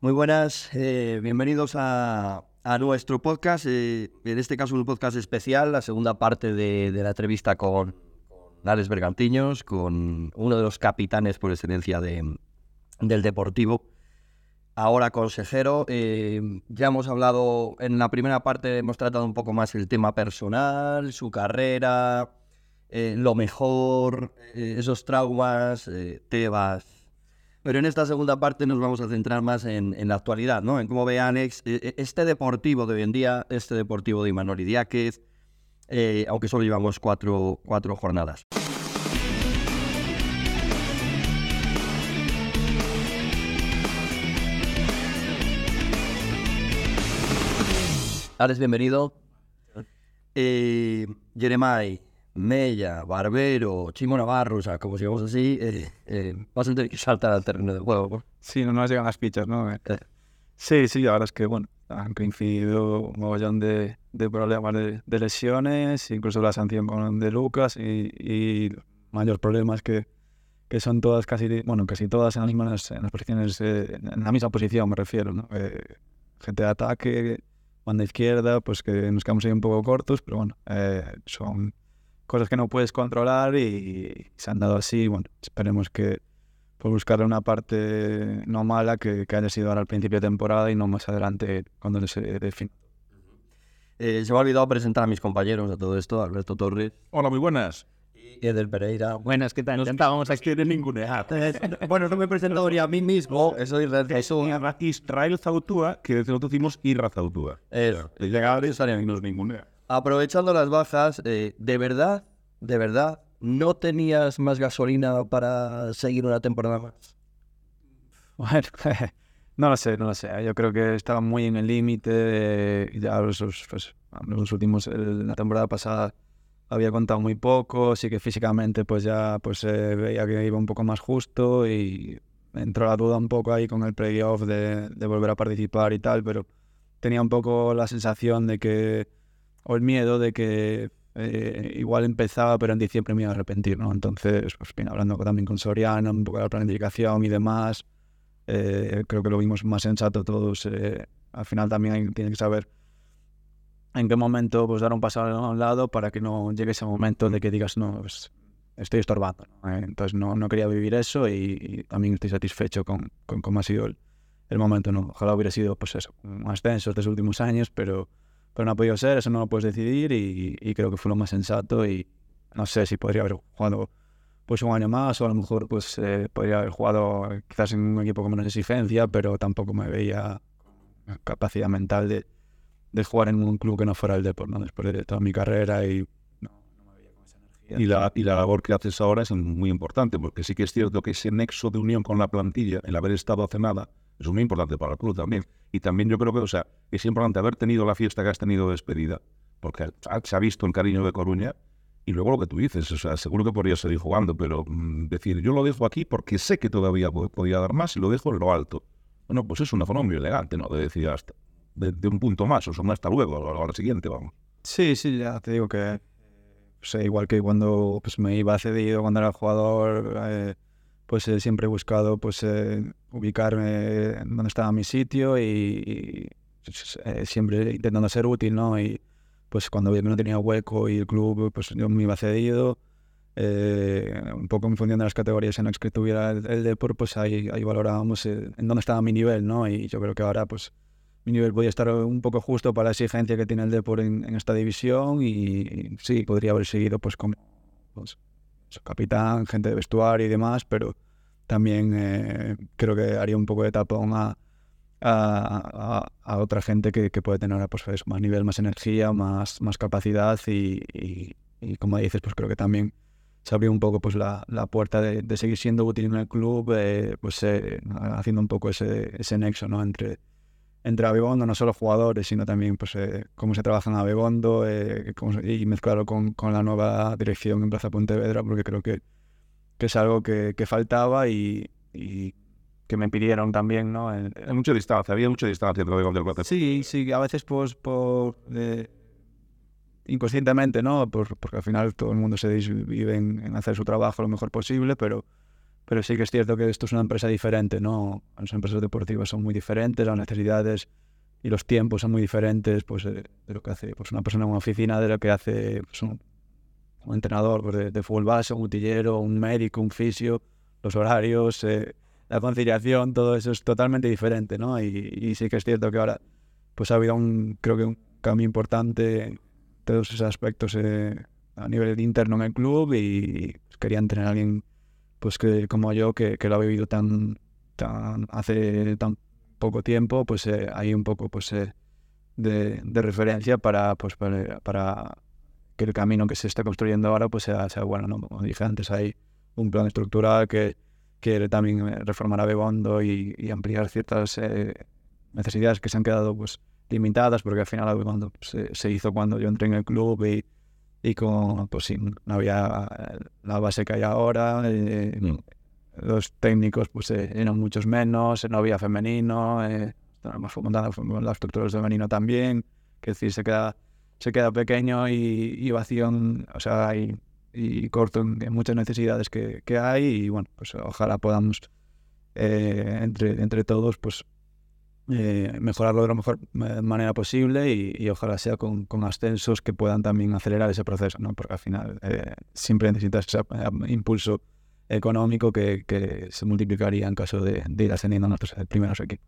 Muy buenas, eh, bienvenidos a, nuestro podcast, eh, en este caso un podcast especial, la segunda parte de, la entrevista con, con Bergantiños, con uno de los capitanes por excelencia de, del Deportivo, ahora consejero. Eh, ya hemos hablado, en la primera parte hemos tratado un poco más el tema personal, su carrera, eh, lo mejor, esos traumas, Tebas. Pero en esta segunda parte nos vamos a centrar más en, la actualidad, ¿no? En cómo ve Alex eh, eh, este deportivo de hoy en día, este deportivo de Imanol Idiáquez, eh, aunque solo llevamos cuatro, cuatro jornadas. Alex, bienvenido. Eh, Jeremai, Mella, Barbero, Chimo Navarro, o sea, como si vamos así, eh, eh, vas a tener que saltar al terreno de juego. ¿no? Sí, no nos llegan las fichas, ¿no? Eh. Sí, sí, la verdad es que, bueno, han coincidido un mogollón de, de problemas de, de lesiones, incluso la sanción con de Lucas y, y mayores problemas que, que son todas casi, bueno, casi todas en las mismas en las posiciones, eh, en la misma posición me refiero, ¿no? Eh, gente de ataque, banda izquierda, pues que nos quedamos ahí un poco cortos, pero bueno, son cosas que no puedes controlar y se han dado así, bueno, esperemos que por buscarle una parte no mala que, que haya sido ahora al principio de temporada y no más adelante cuando se define. Eh, se me ha olvidado presentar a mis compañeros a todo esto, Alberto Torres Hola, muy buenas. y Eder Pereira. Buenas, ¿qué tal? Intentábamos aquí. quiere ningunear. bueno, no me he presentado ni a mí mismo, eso es. Israel Zautúa, que desde nosotros decimos Irra Zautúa. Eso. Llegar a esa y nos ningunea. Aprovechando las bajas, eh, ¿de verdad, de verdad, no tenías más gasolina para seguir una temporada más? Bueno, no lo sé, no lo sé. Yo creo que estaba muy en el límite. ya los, pues, últimos, la temporada pasada había contado muy poco, sí que físicamente pues ya pues eh, veía que iba un poco más justo y entró la duda un poco ahí con el playoff de, de volver a participar y tal, pero tenía un poco la sensación de que, o el miedo de que eh, igual empezaba, pero en diciembre me iba a arrepentir, ¿no? Entonces, pues bien, hablando también con Soriano, un poco de la planificación y demás, eh, creo que lo vimos más sensato todos. eh, al final también hay, tiene que saber en qué momento pues dar un paso a un lado para que no llegue ese momento de que digas, no, pues, estoy estorbando. ¿no? Eh, entonces no, no quería vivir eso y, y también estoy satisfecho con, con cómo ha sido el, el momento. ¿no? Ojalá hubiera sido pues eso, un ascenso estos últimos años, pero, pero no ha podido ser, eso no lo puedes decidir y, y creo que fue lo más sensato y no sé si podría haber jugado pues un año más o a lo mejor pues eh, podría haber jugado quizás en un equipo con menos exigencia, pero tampoco me veía capacidad mental de, de jugar en un club que no fuera el Depor, ¿no? Después de toda mi carrera y. Y la, y la labor que haces ahora es muy importante, porque sí que es cierto que ese nexo de unión con la plantilla, el haber estado hace nada, es muy importante para el club también. Y también yo creo que, o sea, es importante haber tenido la fiesta que has tenido de despedida, porque se ha visto el cariño de Coruña. Y luego lo que tú dices, o sea, seguro que podría seguir jugando, pero mm, decir, yo lo dejo aquí porque sé que todavía po- podía dar más y lo dejo en lo alto. Bueno, pues es una forma muy elegante, ¿no? De decir hasta, de, un punto más, o sea, hasta luego, o al siguiente, vamos. Sí, sí, ya te digo que pues, eh, igual que cuando pues, me iba cedido cuando era jugador, eh, pues siempre he buscado pues eh, ubicarme en donde estaba mi sitio y, pues, eh, siempre intentando ser útil, ¿no? Y pues cuando no tenía hueco y el club, pues yo me iba cedido. eh, un poco en función de las categorías en las que tuviera el, el Depor, pues ahí, ahí valorábamos eh, en dónde estaba mi nivel, ¿no? Y yo creo que ahora, pues, mi nivel podía estar un poco justo para la exigencia que tiene el Depor en, esta división y sí, podría haber seguido pues pues, capitán, gente de vestuario y demás, pero también eh, creo que haría un poco de tapón a, a, a- otra gente que, que puede tener pues, más nivel, más energía, más, más capacidad y, y- y como dices, pues creo que también se abrió un poco pues la, la puerta de, de seguir siendo útil en el club, eh, pues eh, haciendo un poco ese, ese nexo ¿no? entre, entre Abegondo, no solo jugadores, sino también pues, eh, cómo se trabaja en Abegondo eh, se- y mezclarlo con, con la nueva dirección en Plaza Pontevedra, porque creo que, que es algo que, que faltaba y, y que me pidieron también, ¿no? En- Hay mucha distancia, había mucha distancia entre el del Plaza. Sí, sí, a veces pues por eh, inconscientemente, ¿no? Por- porque al final todo el mundo se vive en, en hacer su trabajo lo mejor posible, pero pero sí que es cierto que esto es una empresa diferente, ¿no? Las empresas deportivas son muy diferentes, las necesidades y los tiempos son muy diferentes pues, de, lo que hace pues, una persona en una oficina, de lo que hace pues, un, entrenador pues, de, fútbol base, un utillero, un médico, un fisio, los horarios, eh, la conciliación, todo eso es totalmente diferente, ¿no? Y, sí que es cierto que ahora pues ha habido un, creo que un cambio importante en todos esos aspectos eh, a nivel interno en el club y querían tener a alguien pues que como yo que, que lo ha vivido tan, tan hace tan poco tiempo, pues eh, hay un poco pues eh, de, de, referencia para, pues, para, para, que el camino que se está construyendo ahora pues sea, sea bueno. ¿no? Como dije antes, hay un plan estructural que quiere también eh, reformar a Begondo y, ampliar ciertas necesidades que se han quedado pues limitadas, porque al final Begondo se, se hizo cuando yo entré en el club y y con, pues sí, no había la base que hay ahora, mm. los técnicos pues eh, eran muchos menos, no había femenino, eh, más fomentada la estructura del femenino también, que decir, se queda, se queda pequeño y, vacío, o sea, y, y corto en, muchas necesidades que, que, hay y bueno, pues ojalá podamos eh, entre, entre todos pues eh, mejorarlo de la mejor manera posible y, ojalá sea con, ascensos que puedan también acelerar ese proceso, ¿no? porque al final eh, siempre necesitas eh, impulso económico que, se multiplicaría en caso de, ir ascendiendo a nuestros primeros equipos.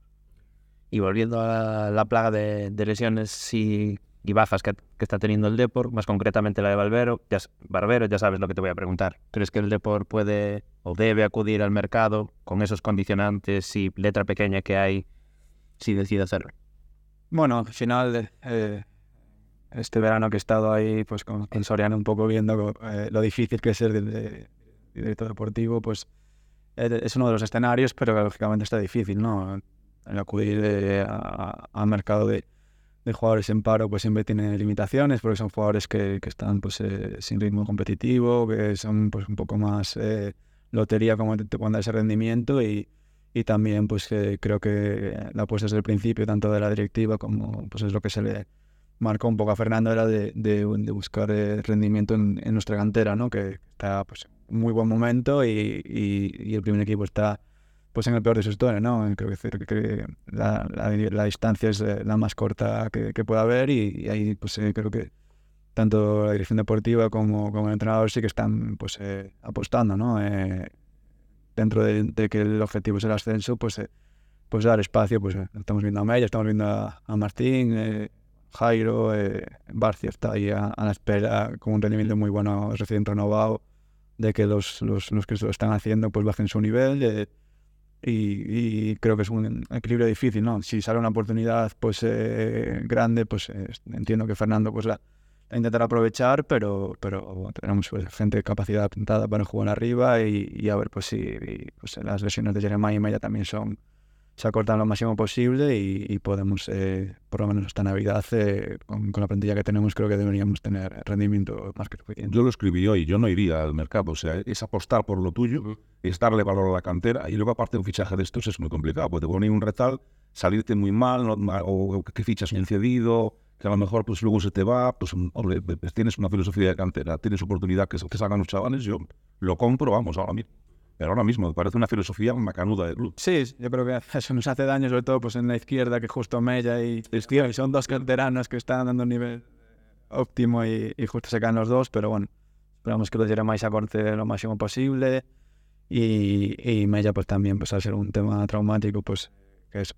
Y volviendo a la plaga de, lesiones y, bajas que, está teniendo el Depor, más concretamente la de Barbero, ya, Barbero, ya sabes lo que te voy a preguntar. ¿Crees que el Depor puede o debe acudir al mercado con esos condicionantes y letra pequeña que hay si decide hacerlo. Bueno, al final, eh, este verano que he estado ahí, pues con, Soriano un poco viendo eh, lo difícil que es ser de, director deportivo, pues eh, es uno de los escenarios, pero lógicamente está difícil, ¿no? Acudir al mercado de, jugadores en paro, pues siempre tiene limitaciones, porque son jugadores que, están pues sin ritmo competitivo, que son pues un poco más lotería como cuando hay ese rendimiento y y también pues creo que la apuesta desde el principio, tanto de la directiva como pues es lo que se le marcó un poco a Fernando, era de, de, buscar el rendimiento en, nuestra cantera, ¿no? que está pues muy buen momento y, y, el primer equipo está pues en el peor de su historia, ¿no? Creo que, que la, la, distancia es la más corta que, que pueda haber y, ahí pues eh, creo que tanto la dirección deportiva como, como el entrenador sí que están pues eh, apostando, ¿no? Eh, dentro de, que el objetivo es el ascenso, pues, eh, pues dar espacio. Pues eh, estamos viendo a Mella, estamos viendo a, Martín, eh, Jairo, Barcia está ahí a, la espera con un rendimiento muy bueno, recién renovado, de que los, los, los que lo están haciendo pues bajen su nivel. Y, creo que es un equilibrio difícil, ¿no? Si sale una oportunidad pues grande, pues entiendo que Fernando pues la, intentar aprovechar, pero, pero tenemos pues, gente capacidad pintada para jugar arriba y, a ver pues si pues, las lesiones de Jeremiah y Maya también son se acortan lo máximo posible y, podemos, eh, por lo menos esta Navidad, eh, con, la plantilla que tenemos, creo que deberíamos tener rendimiento más que suficiente. Yo lo escribí hoy, yo no iría al mercado, o sea, es apostar por lo tuyo, es darle valor a la cantera y luego aparte un fichaje de estos es muy complicado, porque te ponen un retal, salirte muy mal, o qué fichas bien cedido, que a lo mejor pues luego se te va, pues, pues tienes una filosofía de cantera, tienes oportunidad que, que salgan los chavales, yo lo compro, vamos, ahora mismo. Pero ahora mismo me parece una filosofía macanuda del club. Sí, yo creo que eso nos hace daño, sobre todo pues en la izquierda, que justo Mella y, y son dos canteranos que están dando un nivel óptimo y, justo se caen los dos, pero bueno, esperamos que lo Jeremiah se acorte lo máximo posible y, y Mella pues también pues al ser un tema traumático pues que es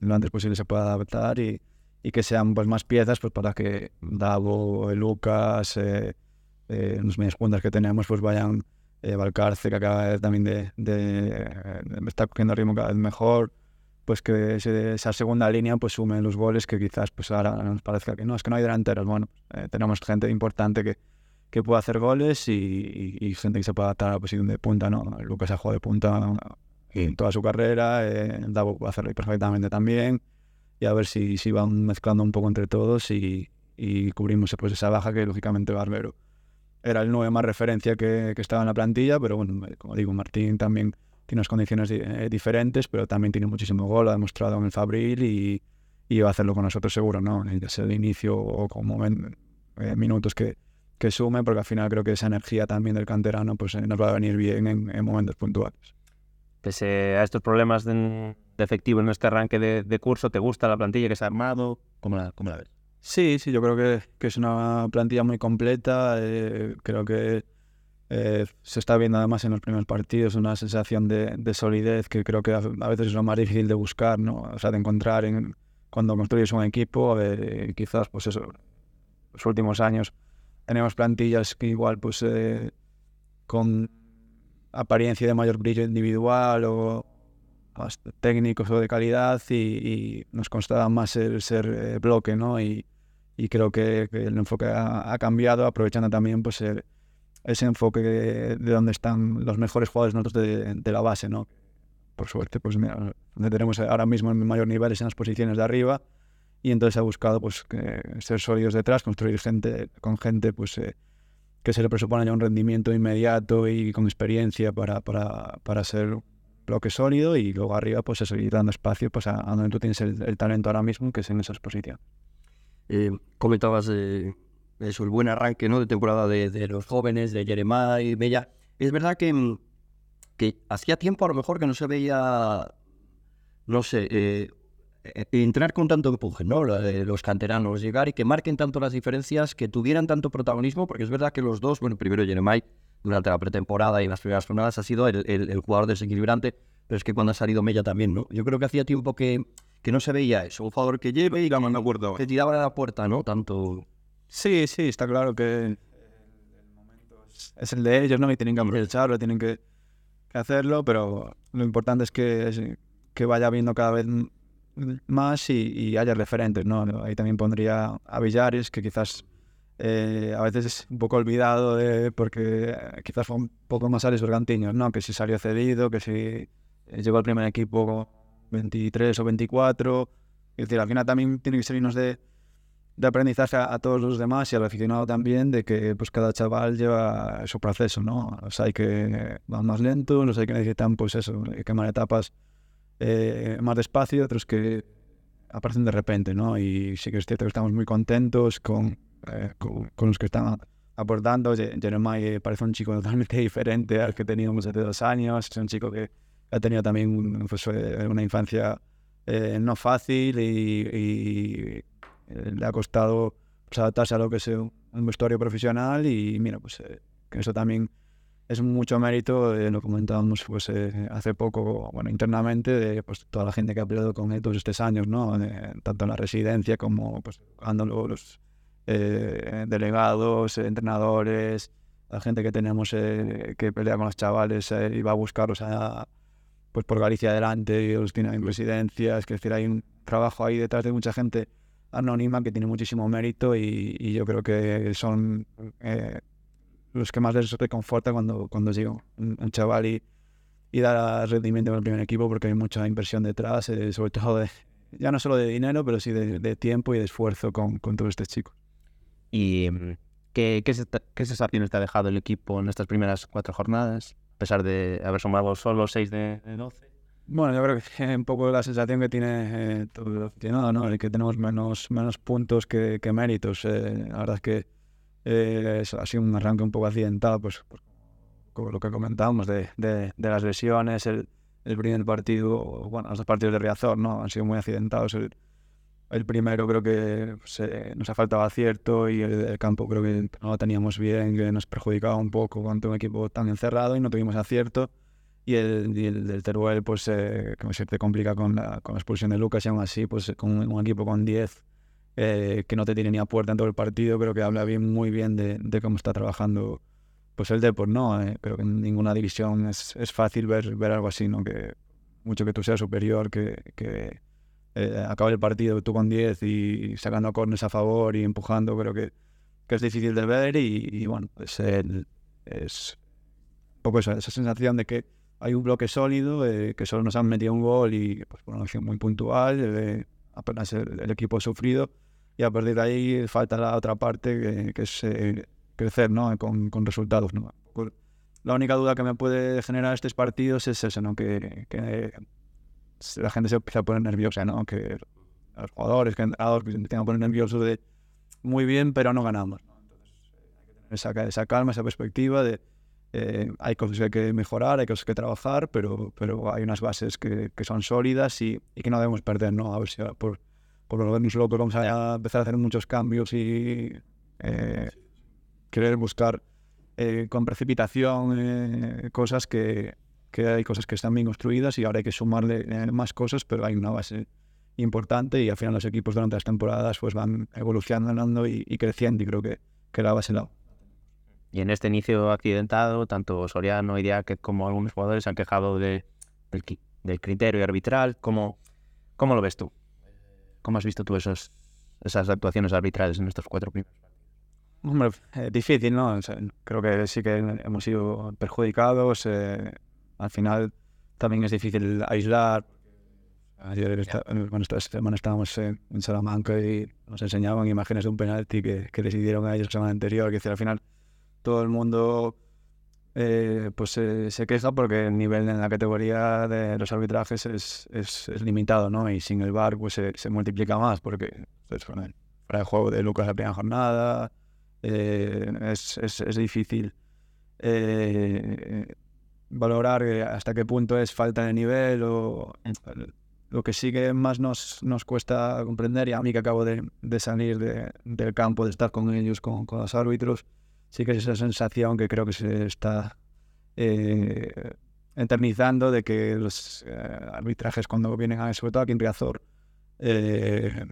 lo antes posible se pueda adaptar y, y que sean pues más piezas pues para que Davo, Lucas, eh, eh, los medias puntas que tenemos pues vayan eh, Valcarce que acaba también de, de, de, estar cogiendo ritmo cada vez mejor pues que esa segunda línea pues sume los goles que quizás pues ahora nos parezca que no, es que no hay delanteros, bueno, eh, tenemos gente importante que, que puede hacer goles y, y, gente que se puede adaptar a la posición de punta, ¿no? Lucas ha jugado de punta en toda su carrera, eh, Davo puede hacerlo perfectamente también, y a ver si, si van mezclando un poco entre todos y, y cubrimos pues, esa baja que lógicamente Barbero era el 9 más referencia que, que, estaba en la plantilla, pero bueno, como digo, Martín también tiene unas condiciones eh, diferentes, pero también tiene muchísimo gol, ha demostrado en el Fabril y, y va a hacerlo con nosotros seguro, ¿no? Ya sea el inicio o como eh, minutos que, que sume, porque al final creo que esa energía también del canterano pues, eh, nos va a venir bien en, en momentos puntuales. Pese a estos problemas de, de efectivo en este arranque de, curso, ¿te gusta la plantilla que se ha armado? ¿Cómo la, cómo la ves? Sí, sí, yo creo que, que es una plantilla muy completa. Eh, creo que eh, se está viendo además en los primeros partidos una sensación de, de, solidez que creo que a, veces es lo más difícil de buscar, ¿no? O sea, de encontrar en, cuando construyes un equipo. Eh, quizás, pues eso, los últimos años tenemos plantillas que igual, pues, con apariencia de mayor brillo individual o más técnicos o de calidad y, y nos constaba más el ser eh, bloque, ¿no? Y, y creo que, que, el enfoque ha, ha, cambiado, aprovechando también pues el, ese enfoque de, de, donde están los mejores jugadores nosotros de, de, la base, ¿no? Por suerte, pues mira, donde tenemos ahora mismo el mayor nivel es en las posiciones de arriba y entonces ha buscado pues que ser sólidos detrás, construir gente con gente pues eh, que se le presupone ya un rendimiento inmediato y con experiencia para, para, para ser bloque sólido y luego arriba pues eso, ir dando espacio pues a, a donde tú tienes el, talento ahora mismo, que es en esa exposición. Eh, comentabas eh, eso, el buen arranque ¿no? de temporada de, los jóvenes, de Jeremiah y Bella. Es verdad que, mm, que hacía tiempo a lo mejor que no se veía, no sé, eh, entrar con tanto empuje, ¿no? Los canteranos, llegar y que marquen tanto las diferencias, que tuvieran tanto protagonismo, porque es verdad que los dos, bueno, primero Jeremiah, durante la pretemporada y en las primeras jornadas ha sido el, el, el, jugador desequilibrante, pero es que cuando ha salido Mella también, ¿no? Yo creo que hacía tiempo que, que no se veía eso, un jugador que lleve y que, que tiraba a la puerta, ¿no? Tanto... Sí, sí, está claro que el momento es, es el de ellos, ¿no? Y tienen que aprovecharlo, tienen que, que hacerlo, pero lo importante es que, es que vaya viendo cada vez más y, y, haya referentes, ¿no? Ahí también pondría a Villares, que quizás eh, a veces es un poco olvidado de, porque quizás fue un poco más Alex Bergantiños, ¿no? Que si salió cedido, que si eh, llegó al primer equipo con 23 o 24. Es decir, al final también tiene que servirnos de, de aprendizaje a, a, todos los demás y al aficionado también de que pues cada chaval lleva su proceso, ¿no? Los hay que van más lentos, los hay que necesitan pues eso, quemar etapas eh, más despacio, otros que aparecen de repente, ¿no? Y sí que es cierto que estamos muy contentos con, eh, con, con, los que están aportando. Jeremiah parece un chico totalmente diferente al que teníamos hace dos años. Es un chico que ha tenido también pues, eh, una infancia eh, no fácil y, y, le ha costado pues, adaptarse a lo que es un vestuario profesional y mira, pues que eso también es mucho mérito, eh, lo comentábamos pues, eh, hace poco, bueno, internamente, de pues, toda la gente que ha peleado con él todos estos años, ¿no? Eh, tanto en la residencia como pues, los eh, delegados, entrenadores, la gente que tenemos que pelea con los chavales y va a buscarlos a, pues, por Galicia adelante y los tiene en residencias, es decir, hay un trabajo ahí detrás de mucha gente anónima que tiene muchísimo mérito y, yo creo que son los que más les reconforta cuando, cuando llega un, chaval y, y da rendimiento en el primer equipo porque hay mucha inversión detrás, eh, sobre todo de, ya no solo de dinero, pero sí de, de tiempo y de esfuerzo con, con todos estos chicos. ¿Y mm, qué, qué, sensaciones te ha dejado el equipo en estas primeras cuatro jornadas, a pesar de haber sumado solo seis de, de 12? Bueno, yo creo que un poco la sensación que tiene eh, todo el aficionado, ¿no? El que tenemos menos, menos puntos que, que méritos. Eh, la verdad es que eh, ha sido un arranque un poco accidentado, pues, pues como lo que comentábamos de, de, de las lesiones, el, el, primer partido, bueno, los dos partidos de Riazor, ¿no? Han sido muy accidentados. El, el primero creo que nos ha faltado acierto y el, el, campo creo que no lo teníamos bien, que nos perjudicaba un poco con un equipo tan encerrado y no tuvimos acierto. Y el, y el del Teruel, pues, eh, que se te complica con la, con la expulsión de Lucas y aún así, pues, con un equipo con 10 eh, que no te tiene ni a puerta en todo el partido, creo que habla bien, muy bien de, de cómo está trabajando pues el Deport, ¿no? Eh, creo que en ninguna división es, es, fácil ver, ver algo así, ¿no? Que mucho que tú seas superior, que, que eh, acabe el partido tú con 10 y sacando cornes a favor y empujando, creo que, que es difícil de ver y, y bueno, pues el, es un poco esa, esa sensación de que hay un bloque sólido, eh, que solo nos han metido un gol y pues por una acción muy puntual, eh, apenas el, el, equipo ha sufrido y a partir de ahí falta la otra parte que, que es eh, crecer ¿no? con, con, resultados. ¿no? La única duda que me puede generar estos partidos es eso, ¿no? que, que la gente se empieza a poner nerviosa, ¿no? que los jugadores, que entrenadores que se empiezan a poner nerviosos de muy bien, pero no ganamos. ¿no? Entonces esa, esa calma, esa perspectiva de eh, hay cosas que hay que mejorar, hay cosas que trabajar, pero, pero hay unas bases que, que son sólidas y, y, que no debemos perder, ¿no? A ver si por, por volvernos locos vamos a empezar a hacer muchos cambios y eh, querer buscar eh, con precipitación eh, cosas que, que, hay cosas que están bien construidas y ahora hay que sumarle eh, más cosas, pero hay una base importante y al final los equipos durante las temporadas pues van evolucionando y, y creciendo y creo que, que la base la, y en este inicio accidentado, tanto Soriano y Diaque como algunos jugadores se han quejado de, del, del, criterio arbitral. ¿Cómo, ¿Cómo lo ves tú? ¿Cómo has visto tú esos, esas actuaciones arbitrales en estos cuatro primeros? Hombre, eh, difícil, ¿no? O sea, creo que sí que hemos sido perjudicados. Eh, al final también es difícil aislar. Ayer, bueno, esta semana estábamos en, Salamanca y nos enseñaban imágenes de un penalti que, que decidieron a ellos la semana anterior, que decir, al final todo el mundo eh, pues eh, se queja porque el nivel en la categoría de los arbitrajes es, es, es limitado, ¿no? Y sin el VAR pues se, se multiplica más porque pues, bueno, para el juego de Lucas la primera jornada eh, es, es, difícil eh, valorar hasta qué punto es falta de nivel o lo que sí que más nos, nos cuesta comprender y a mí que acabo de, de salir de, del campo, de estar con ellos, con, con los árbitros, sí que es esa sensación que creo que se está eh, eternizando de que los eh, arbitrajes cuando vienen a, sobre todo aquí en Riazor, eh,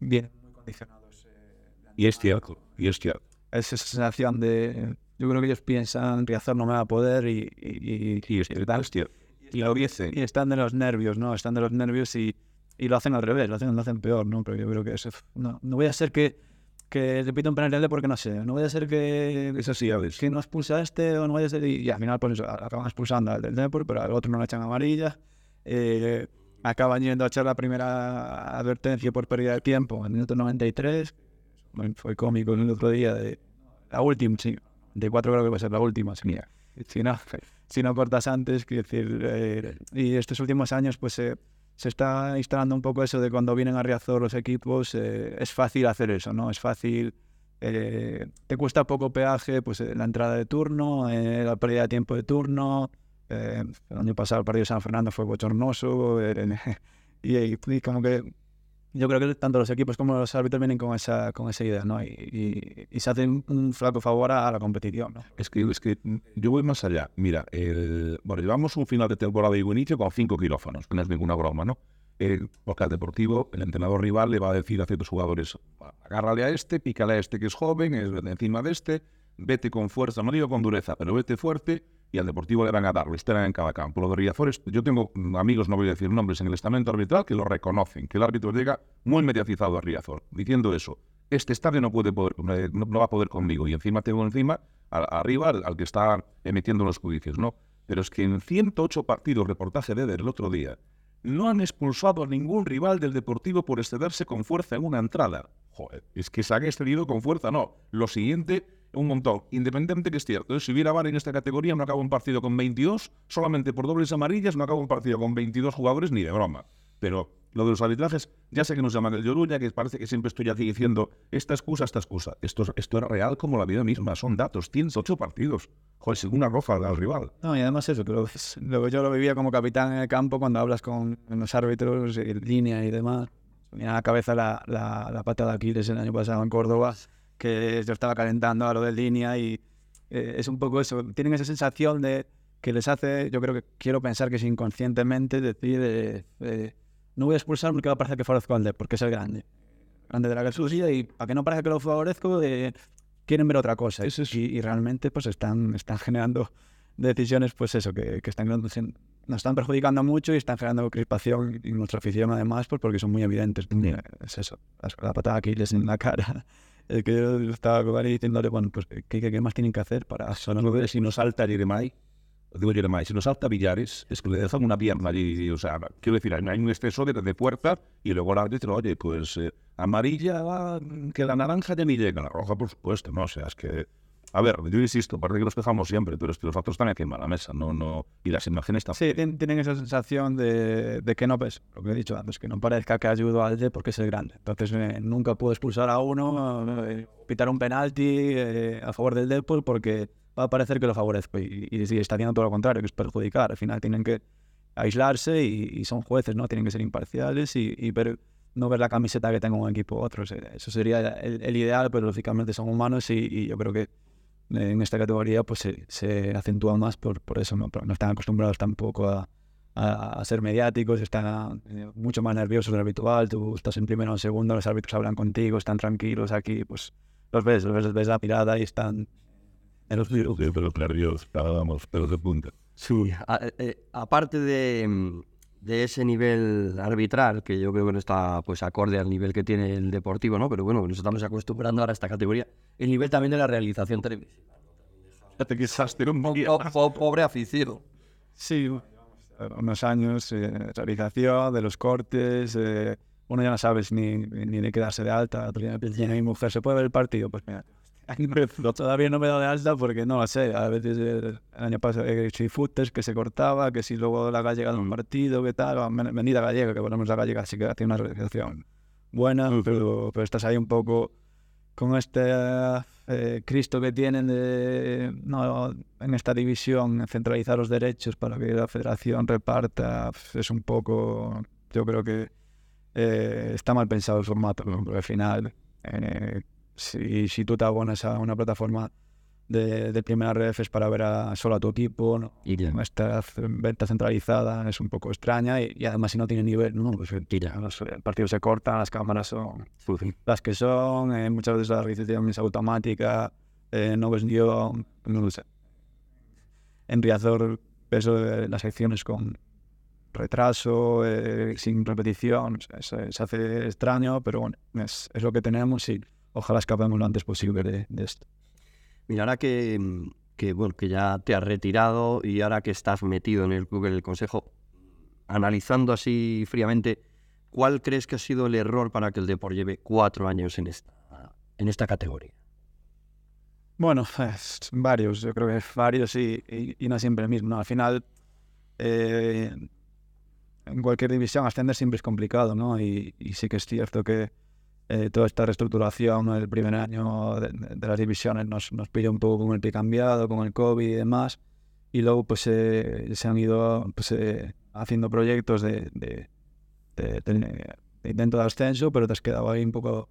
vienen muy condicionados. Eh, y es cierto, y es cierto. Es esa sensación de, yo creo que ellos piensan, Riazor no me va a poder y... Y, y, y, es cierto, es cierto. Y, lo y están de los nervios, ¿no? Están de los nervios y, y lo hacen al revés, lo hacen, lo hacen peor, ¿no? Pero yo creo que es, no, no voy a ser que que repita un penalti porque no sé, no voy a ser que, es así, a que no expulsa a este o no vaya a ser, y, al final pues acaban expulsando al del Depor, pero al otro no le echan amarilla, eh, acaban yendo a echar la primera advertencia por pérdida de tiempo en el minuto 93, bueno, fue cómico el otro día, de, la última, sí, de cuatro creo que va a ser la última, mira. si no, si no cortas antes, quiero decir, eh, y estos últimos años pues eh, se está instalando un poco eso de cuando vienen a Riazor los equipos, eh, es fácil hacer eso, ¿no? Es fácil, eh, te cuesta poco peaje, pues eh, la entrada de turno, eh, la pérdida de tiempo de turno. el año pasado el partido de San Fernando fue bochornoso y, como que yo creo que tanto los equipos como los árbitros vienen con esa, con esa idea, ¿no? Y, y, y se hace un, un, flaco favor a, la competición, ¿no? Es que, es que yo voy más allá. Mira, el, bueno, llevamos un final de temporada de inicio con cinco quirófanos, que no es ninguna broma, ¿no? Eh, porque al Deportivo, el entrenador rival le va a decir a ciertos jugadores, agárrale a este, pícale a este que es joven, es encima de este, vete con fuerza, no digo con dureza, pero vete fuerte y al Deportivo le van a dar, lo esperan en cada campo. Lo de Riazor, yo tengo amigos, no voy a decir nombres, en el estamento arbitral que lo reconocen, que el árbitro llega muy mediatizado a Riazor, diciendo eso. Este estadio no, puede poder, no, no va a poder conmigo y encima tengo encima arriba al, que está emitiendo los juicios, ¿no? Pero es que en 108 partidos, reportaje de el otro día, no han expulsado a ningún rival del Deportivo por excederse con fuerza en una entrada. Joder, es que se han excedido con fuerza, no. Lo siguiente, un montón. Independientemente que es cierto, si hubiera VAR en esta categoría, no acaba un partido con 22, solamente por dobles amarillas no acaba un partido con 22 jugadores ni de broma. Pero lo de los arbitrajes, ya sé que nos llaman el Yoruña, que parece que siempre estoy aquí diciendo esta excusa, esta excusa. Esto, esto es real como la vida misma, son datos, tienes ocho partidos. Joder, según una roja al rival. No, y además eso, que lo, lo, yo lo vivía como capitán en el campo cuando hablas con los árbitros, en línea y demás. Tenía a la cabeza la, la, la pata de Aquiles el año pasado en Córdoba, que yo estaba calentando a lo de línea y eh, es un poco eso. Tienen esa sensación de que les hace, yo creo que quiero pensar que es inconscientemente decir, eh, eh, no voy a expulsar porque va a parecer que favorezco al D, porque es el grande. Grande de la Gasusilla y para que no parezca que lo favorezco, eh, quieren ver otra cosa. Eso es. y, y, realmente pues están, están generando decisiones, pues eso, que, que están, nos están perjudicando mucho y están generando crispación en nuestra afición además, pues porque son muy evidentes. Es eso, la patada aquí les en la cara. El que yo estaba con Gary diciéndole, bueno, pues ¿qué, qué, más tienen que hacer para? Si no salta Jeremai, digo Jeremai, si no salta Villares, es que le dejan una pierna allí, o sea, quiero decir, hay un exceso de, de puerta y luego el árbitro, oye, pues eh, amarilla, que la naranja ya ni llega, la roja por supuesto, no, o sea, es que A ver, yo insisto, parece que nos quejamos siempre, pero es que los datos están encima de la mesa, no, no, y las imágenes también. Sí, tien- tienen esa sensación de, de que no ves, lo que he dicho antes, que no parezca que ayudo al D porque es el grande. Entonces eh, nunca puedo expulsar a uno, eh, pitar un penalti eh, a favor del Depor porque va a parecer que lo favorezco y, y, y está haciendo todo lo contrario, que es perjudicar. Al final tienen que aislarse y, y son jueces, ¿no? Tienen que ser imparciales y, y ver, no ver la camiseta que tenga un equipo u otro. O sea, Eso sería el, el ideal, pero lógicamente son humanos y, y yo creo que en esta categoría pues se, se acentúa más por, por eso, ¿no? no están acostumbrados tampoco a, a, a ser mediáticos, están eh, mucho más nerviosos de lo habitual, tú estás en primero o en segundo, los árbitros hablan contigo, están tranquilos aquí, pues los ves, los ves, ves la mirada y están en los Sí, pero nervios, vamos, pelos de punta. Sí, a- eh, aparte de, mm, de ese nivel arbitral, que yo creo que no está pues acorde al nivel que tiene el deportivo, ¿no? Pero bueno, nos estamos acostumbrando ahora a esta categoría. El nivel también de la realización televisiva. Fíjate quizás tiene un Po- po- pobre afición. Sí, unos años de realización, de los cortes, eh, uno ya no sabes ni, ni de quedarse de alta. Mi mujer, ¿se puede ver el partido? Pues mira, todavía no me he dado de alta porque no lo sé. A veces eh, el año pasado he hecho footers que se cortaba, que si luego la gallega de un partido, que tal, venida gallega, que ponemos la gallega, sí que hace una realización buena, pero, pero estás ahí un poco con este eh, Cristo que tienen de, no, en esta división, centralizar los derechos para que la federación reparta, es un poco, yo creo que eh, está mal pensado el formato, ¿no? porque al final, eh, si, si tú te abonas a una plataforma de, de primera ref es para ver a, solo a tu equipo, ¿no? Esta venta centralizada es un poco extraña y, y además si no tiene nivel, no, pues los- el partido se corta, las cámaras son las que son, eh, muchas veces la realización es automática, eh, no ves guion, no lo sé. En Riazor ves eh, las secciones con retraso, eh, sin repetición, se, se hace extraño, pero bueno, es, es lo que tenemos y ojalá escapemos lo antes posible de, de esto. Mira, ahora que, mm, que, bueno, que ya te has retirado y ahora que estás metido en el club, en el consejo, analizando así fríamente, ¿cuál crees que ha sido el error para que el Depor lleve cuatro años en esta, en esta categoría? Bueno, varios, yo creo que varios y, y- y no siempre el mismo. ¿no? Al final, eh, en cualquier división ascender siempre es complicado, ¿no? Y, y sí que es cierto que eh, toda esta reestructuración el primer año de, de las divisiones nos, nos pilla un poco con el pie cambiado, con el COVID y demás. Y luego pues eh, se han ido pues, eh, haciendo proyectos de, de, de- intento de ascenso, pero te has quedado ahí un poco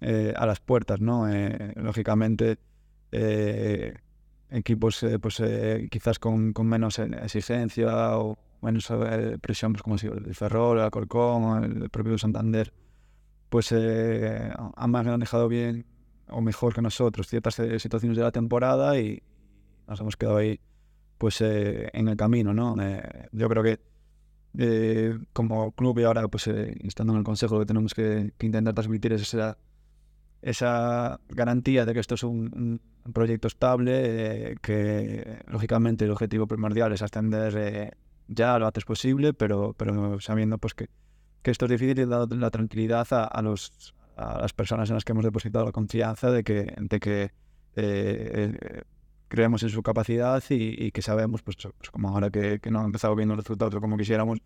eh, a las puertas, ¿no? Eh, lógicamente eh, equipos pues quizás con, con menos exigencia o menos presión, pues como si el Ferrol, el Alcorcón el propio Santander, pues eh, han manejado bien o mejor que nosotros ciertas eh, situaciones de la temporada y nos hemos quedado ahí pues eh, en el camino, ¿no? Eh, yo creo que como club y ahora pues estando en el consejo lo que tenemos que, que intentar transmitir es esa esa garantía de que esto es un, un proyecto estable, que lógicamente el objetivo primordial es ascender ya lo antes posible, pero, pero sabiendo pues que, que esto es difícil y dando la tranquilidad a, a los, a las personas en las que hemos depositado la confianza de que, de que eh, creemos en su capacidad y, y que sabemos, pues, pues como ahora que, que no han empezado viendo los resultados como quisiéramos,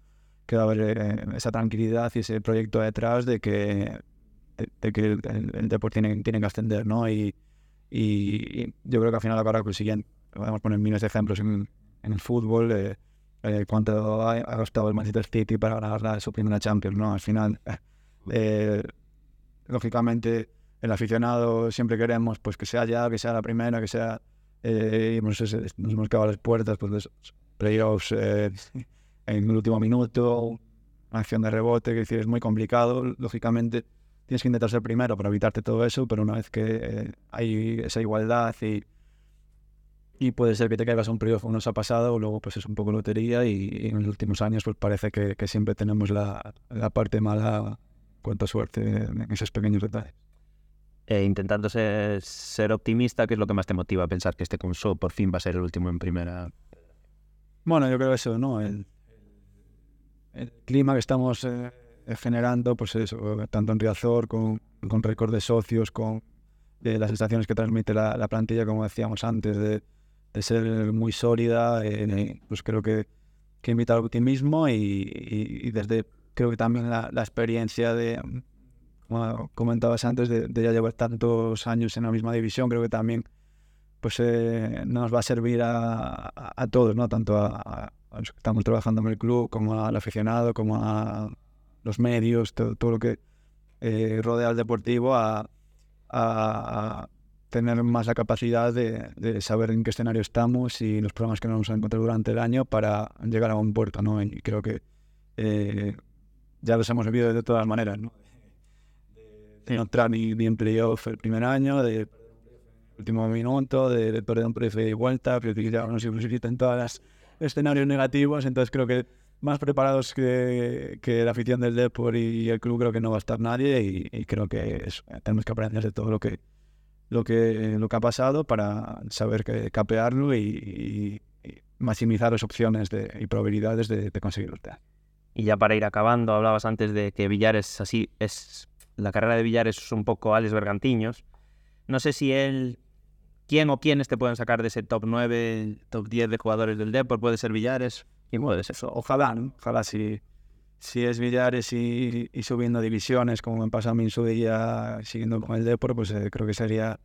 que va a haber eh, esa tranquilidad y ese proyecto detrás de que de, de que el, el, el deporte tiene, tiene que ascender, ¿no? Y, y, y yo creo que al final ahora consiguen, podemos poner miles de ejemplos en, en el fútbol, eh, eh, cuánto ha, ha, gastado el Manchester City para ganar la, su primera Champions, ¿no? Al final, eh, lógicamente, el aficionado siempre queremos pues que sea ya, que sea la primera, que sea... Eh, y nos, nos hemos quedado a las puertas, pues, de playoffs eh, en el último minuto, una acción de rebote, que decir, es muy complicado, lógicamente tienes que intentar ser primero para evitarte todo eso, pero una vez que eh, hay esa igualdad y, y puede ser que te caigas a un periodo como nos ha pasado, luego pues es un poco lotería y, y en los últimos años pues parece que, que siempre tenemos la, la, parte mala cuanto a suerte en esos pequeños detalles. E intentando ser, ser, optimista, ¿qué es lo que más te motiva a pensar que este Conso por fin va a ser el último en primera? Bueno, yo creo eso, ¿no? El, el clima que estamos... Eh, generando, pues eso, tanto en Riazor, con, con récord de socios, con de las sensaciones que transmite la, la plantilla, como decíamos antes, de, de ser muy sólida, eh, pues creo que, que invita al optimismo y, desde creo que también la, experiencia de, como comentabas antes, de, ya llevar tantos años en la misma división, creo que también pues eh, nos va a servir a, a- todos, ¿no? Tanto a, los que estamos trabajando en el club, como al aficionado, como a los medios, todo, todo lo que eh, rodea al deportivo, a tener más la capacidad de, de saber en qué escenario estamos y los problemas que nos vamos a encontrar durante el año para llegar a un puerto, ¿no? Y creo que eh, ya los hemos vivido de todas maneras, ¿no? De no entrar ni, ni en playoff el primer año, de último minuto, de, de perder un precio de vuelta, pero que ya nos en todos los escenarios negativos, entonces creo que más preparados que, que la afición del Depor y el club creo que no va a estar nadie y, y creo que eso, tenemos que aprender de todo lo que lo que lo que ha pasado para saber que capearlo y, y- y maximizar las opciones de, y probabilidades de, de conseguirlo. Y ya para ir acabando, hablabas antes de que Villares así es. La carrera de Villares es un poco Alex Bergantiños. No sé si él. ¿Quién o quiénes te pueden sacar de ese top 9, top 10 de jugadores del Depor? ¿Puede ser Villares? ¿Quién puede ser? Ojalá, ¿no? Ojalá si, si es Villares y, subiendo divisiones, como me pasa a mí en su día, siguiendo con el Depor, pues eh, creo que sería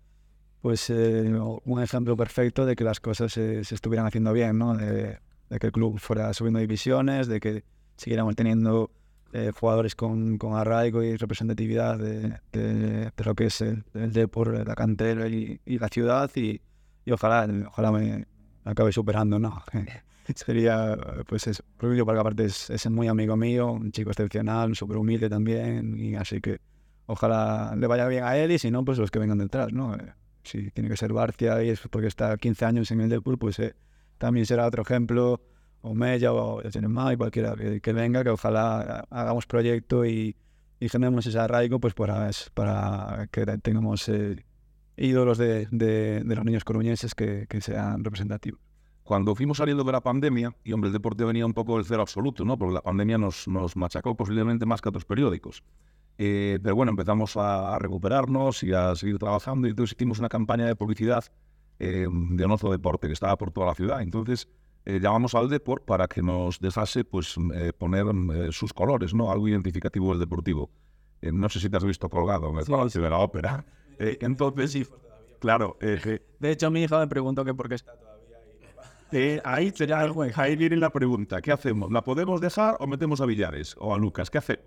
pues eh, un ejemplo perfecto de que las cosas se, estuvieran haciendo bien, ¿no? De, que el club fuera subiendo divisiones, de que siguiéramos teniendo eh, jugadores con, con arraigo y representatividad de, de- lo que es el, el la cantera y, y la ciudad y, y ojalá, ojalá me acabe superando, ¿no? Sería, pues eso, Rubio, porque aparte es, es muy amigo mío, un chico excepcional, súper humilde también, y así que ojalá le vaya bien a él y si no, pues los que vengan detrás, ¿no? Eh, Si tiene que ser Barcia y es porque está 15 años en el Depor, pues eh, también será otro ejemplo, o Mella o Genemá y cualquiera que, que venga, que ojalá hagamos proyecto y, y generemos ese arraigo, pues para, para que tengamos eh, ídolos de, de, de los niños coruñeses que, que sean representativos. Cuando fuimos saliendo de la pandemia, y hombre, el deporte venía un poco del cero absoluto, ¿no? Porque la pandemia nos, nos machacó posiblemente más que otros periódicos. Eh, pero bueno, empezamos a, a recuperarnos y a seguir trabajando y entonces hicimos una campaña de publicidad eh, de Onozo Deporte que estaba por toda la ciudad. Entonces eh, llamamos al Deport para que nos dejase pues, eh, poner eh, sus colores, ¿no? Algo identificativo del deportivo. Eh, no sé si te has visto colgado en el Sí, Palacio de la Ópera. Eh, entonces, sí, claro, eh, eh, De hecho, mi hija me preguntó que por qué está Eh, ahí, sería, ahí viene la pregunta. ¿Qué hacemos? ¿La podemos dejar o metemos a Villares o a Lucas? ¿Qué hacemos?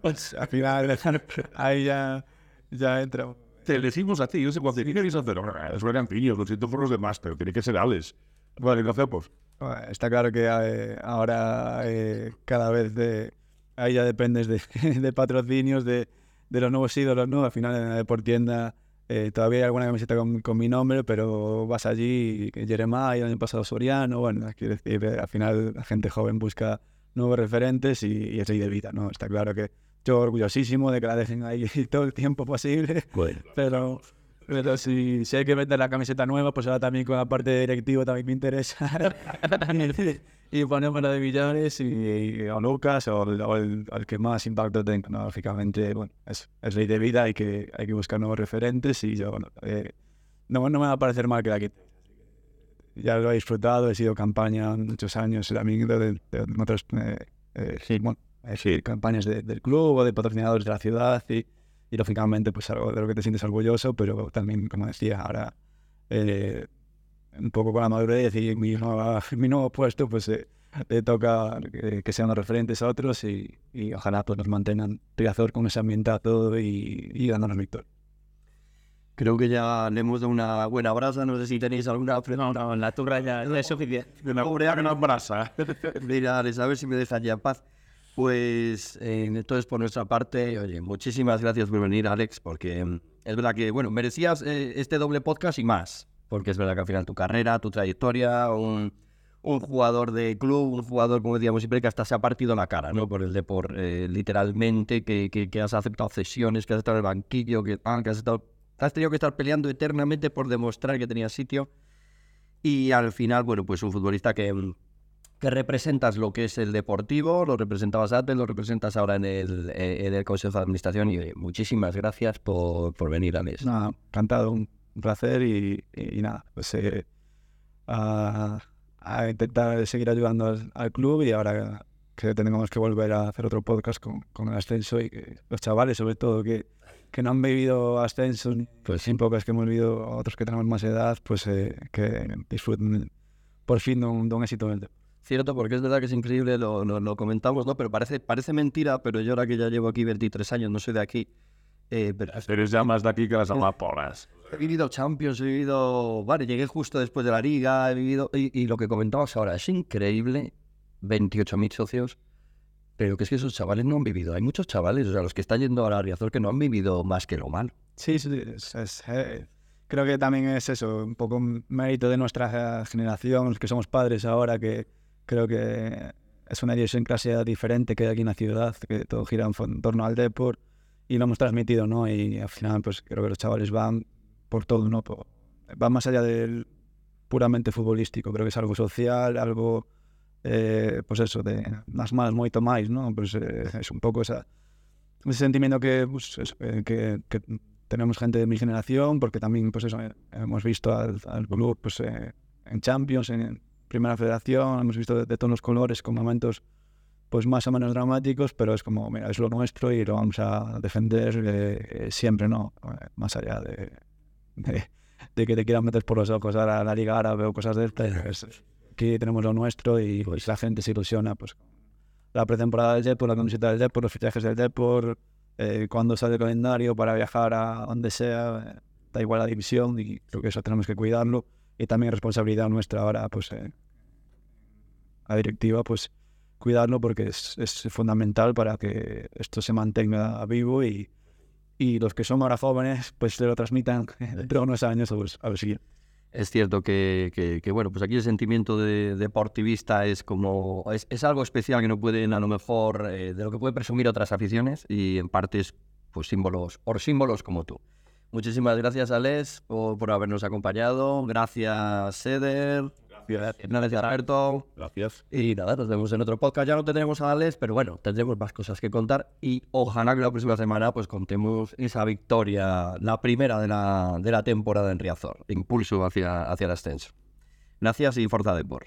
Pues al final, ahí ya, ya entra. Te elegimos a ti. Yo sé cuánto ¿qué queréis hacer. Es Bergantiños, lo siento por los demás, pero tiene que ser Alex. Vale, ¿qué hacemos? Bueno, Está claro que eh, ahora eh, cada vez de, ahí ya dependes de, de patrocinios, de, de los nuevos ídolos, ¿no? Al final en la deportienda eh, todavía hay alguna camiseta con, con mi nombre, pero vas allí, Jeremiah, el año pasado Soriano, bueno, quiero decir, eh, al final la gente joven busca nuevos referentes y, y es ley de vida, ¿no? Está claro que yo orgullosísimo de que la dejen ahí todo el tiempo posible, pero, pero si, si hay que vender la camiseta nueva, pues ahora también con la parte de directivo también me interesa. y ponemos la de Villares y, y- o Lucas o, o el- el que más impacto tenga. ¿no? Lógicamente, bueno, es, es ley de vida, hay que, hay que buscar nuevos referentes y yo, bueno, eh, no, no me va a parecer mal que la quite. Ya lo he disfrutado, he sido campaña muchos años también de, de, de otras eh, eh, bueno, eh, campañas de- del club o de patrocinadores de la ciudad y, y lógicamente pues algo de lo que te sientes orgulloso, pero también, como decía, ahora eh, un poco con la madurez y mi, nueva- mi nuevo puesto, pues eh, le toca que, que sean los referentes a otros y, y ojalá pues nos mantengan Riazor con ese ambientazo y, y dándonos victoria. Creo que ya le hemos dado una buena brasa. No sé si tenéis alguna No, no, la turra ya es suficiente. Una una brasa. Mira, a ver si me dejan ya en paz. Pues eh, entonces por nuestra parte, oye, muchísimas gracias por venir, Alex, porque mm, es verdad que, bueno, merecías eh, este doble podcast y más, porque es verdad que al final tu carrera, tu trayectoria, un, un jugador de club, un jugador, como decíamos siempre, que hasta se ha partido la cara, ¿no? Por el Depor, eh, literalmente, que, que, has aceptado cesiones, que has estado en el banquillo, que, ah, que has, estado, has tenido que estar peleando eternamente por demostrar que tenías sitio. Y al final, bueno, pues un futbolista que, mm, que representas lo que es el deportivo, lo representabas antes, lo representas ahora en el, eh, en el Consejo de Administración y muchísimas gracias por, por venir a mes. Nada, encantado, un placer y, y- y nada, pues eh, a, a intentar seguir ayudando al, al club y ahora que tengamos que volver a hacer otro podcast con, con el ascenso y que los chavales sobre todo que, que no han vivido ascenso ni Pues sin pocas que hemos vivido otros que tenemos más edad, pues eh, que disfruten por fin de un, de un éxito en el deporte. Cierto, porque es verdad que es increíble, lo, lo- lo comentamos, ¿no? Pero parece, parece mentira, pero yo ahora que ya llevo aquí 23 años, no soy de aquí, eh, pero Eres ya más de aquí que las amapolas. he vivido Champions, he vivido... Vale, llegué justo después de la Liga, he vivido... Y, y lo que comentabas ahora, es increíble, 28.000 socios, pero que es que esos chavales no han vivido. Hay muchos chavales, o sea, los que están yendo ahora a Riazor que no han vivido más que lo malo. Sí, sí, es- es, eh, creo que también es eso, un poco mérito de nuestra generación, los que somos padres ahora, que creo que es una idiosincrasia diferente que hay aquí en la ciudad, que todo gira en, torno al deporte y lo hemos transmitido, ¿no? Y al final, pues creo que los chavales van por todo, ¿no? Por- van más allá del puramente futbolístico, creo que es algo social, algo, eh, pues eso, de las malas moito máis, ¿no? Pues eh, es un poco esa, ese sentimiento que, pues, eso, eh, que, que tenemos gente de mi generación, porque también, pues eso, eh, hemos visto al, al club pues, eh, en Champions, en Primera Federación, hemos visto de, de todos los colores, con momentos pues más o menos dramáticos, pero es como, mira, es lo nuestro y lo vamos a defender eh, eh, siempre, ¿no? Eh, Más allá de, de, de que te quieran meter por los ojos a la, Liga Árabe o cosas de estas. pues, aquí tenemos lo nuestro y pues, la gente se ilusiona pues, la pretemporada del Depor, la camiseta del Depor, los fichajes del Depor, eh, cuando sale el calendario para viajar a donde sea, eh, da igual la división y creo que eso tenemos que cuidarlo y también responsabilidad nuestra ahora, pues eh, la directiva, pues cuidarlo porque es, es fundamental para que esto se mantenga vivo y, y los que son ahora jóvenes, pues se lo transmitan dentro de unos años pues, a ver si Es cierto que, que- que, bueno, pues aquí el sentimiento de deportivista es como, es, es algo especial que no pueden a lo mejor, eh, de lo que pueden presumir otras aficiones y en parte es pues símbolos, o símbolos como tú. Muchísimas gracias, Alex, por, por habernos acompañado. Gracias, Seder. Gracias, gracias Alberto. Gracias. Y nada, nos vemos en otro podcast. Ya no tendremos a Alex, pero bueno, tendremos más cosas que contar. Y ojalá que la próxima semana pues contemos esa victoria, la primera de la, de la temporada en Riazor. Impulso hacia, hacia el ascenso. Gracias y Forza Depor.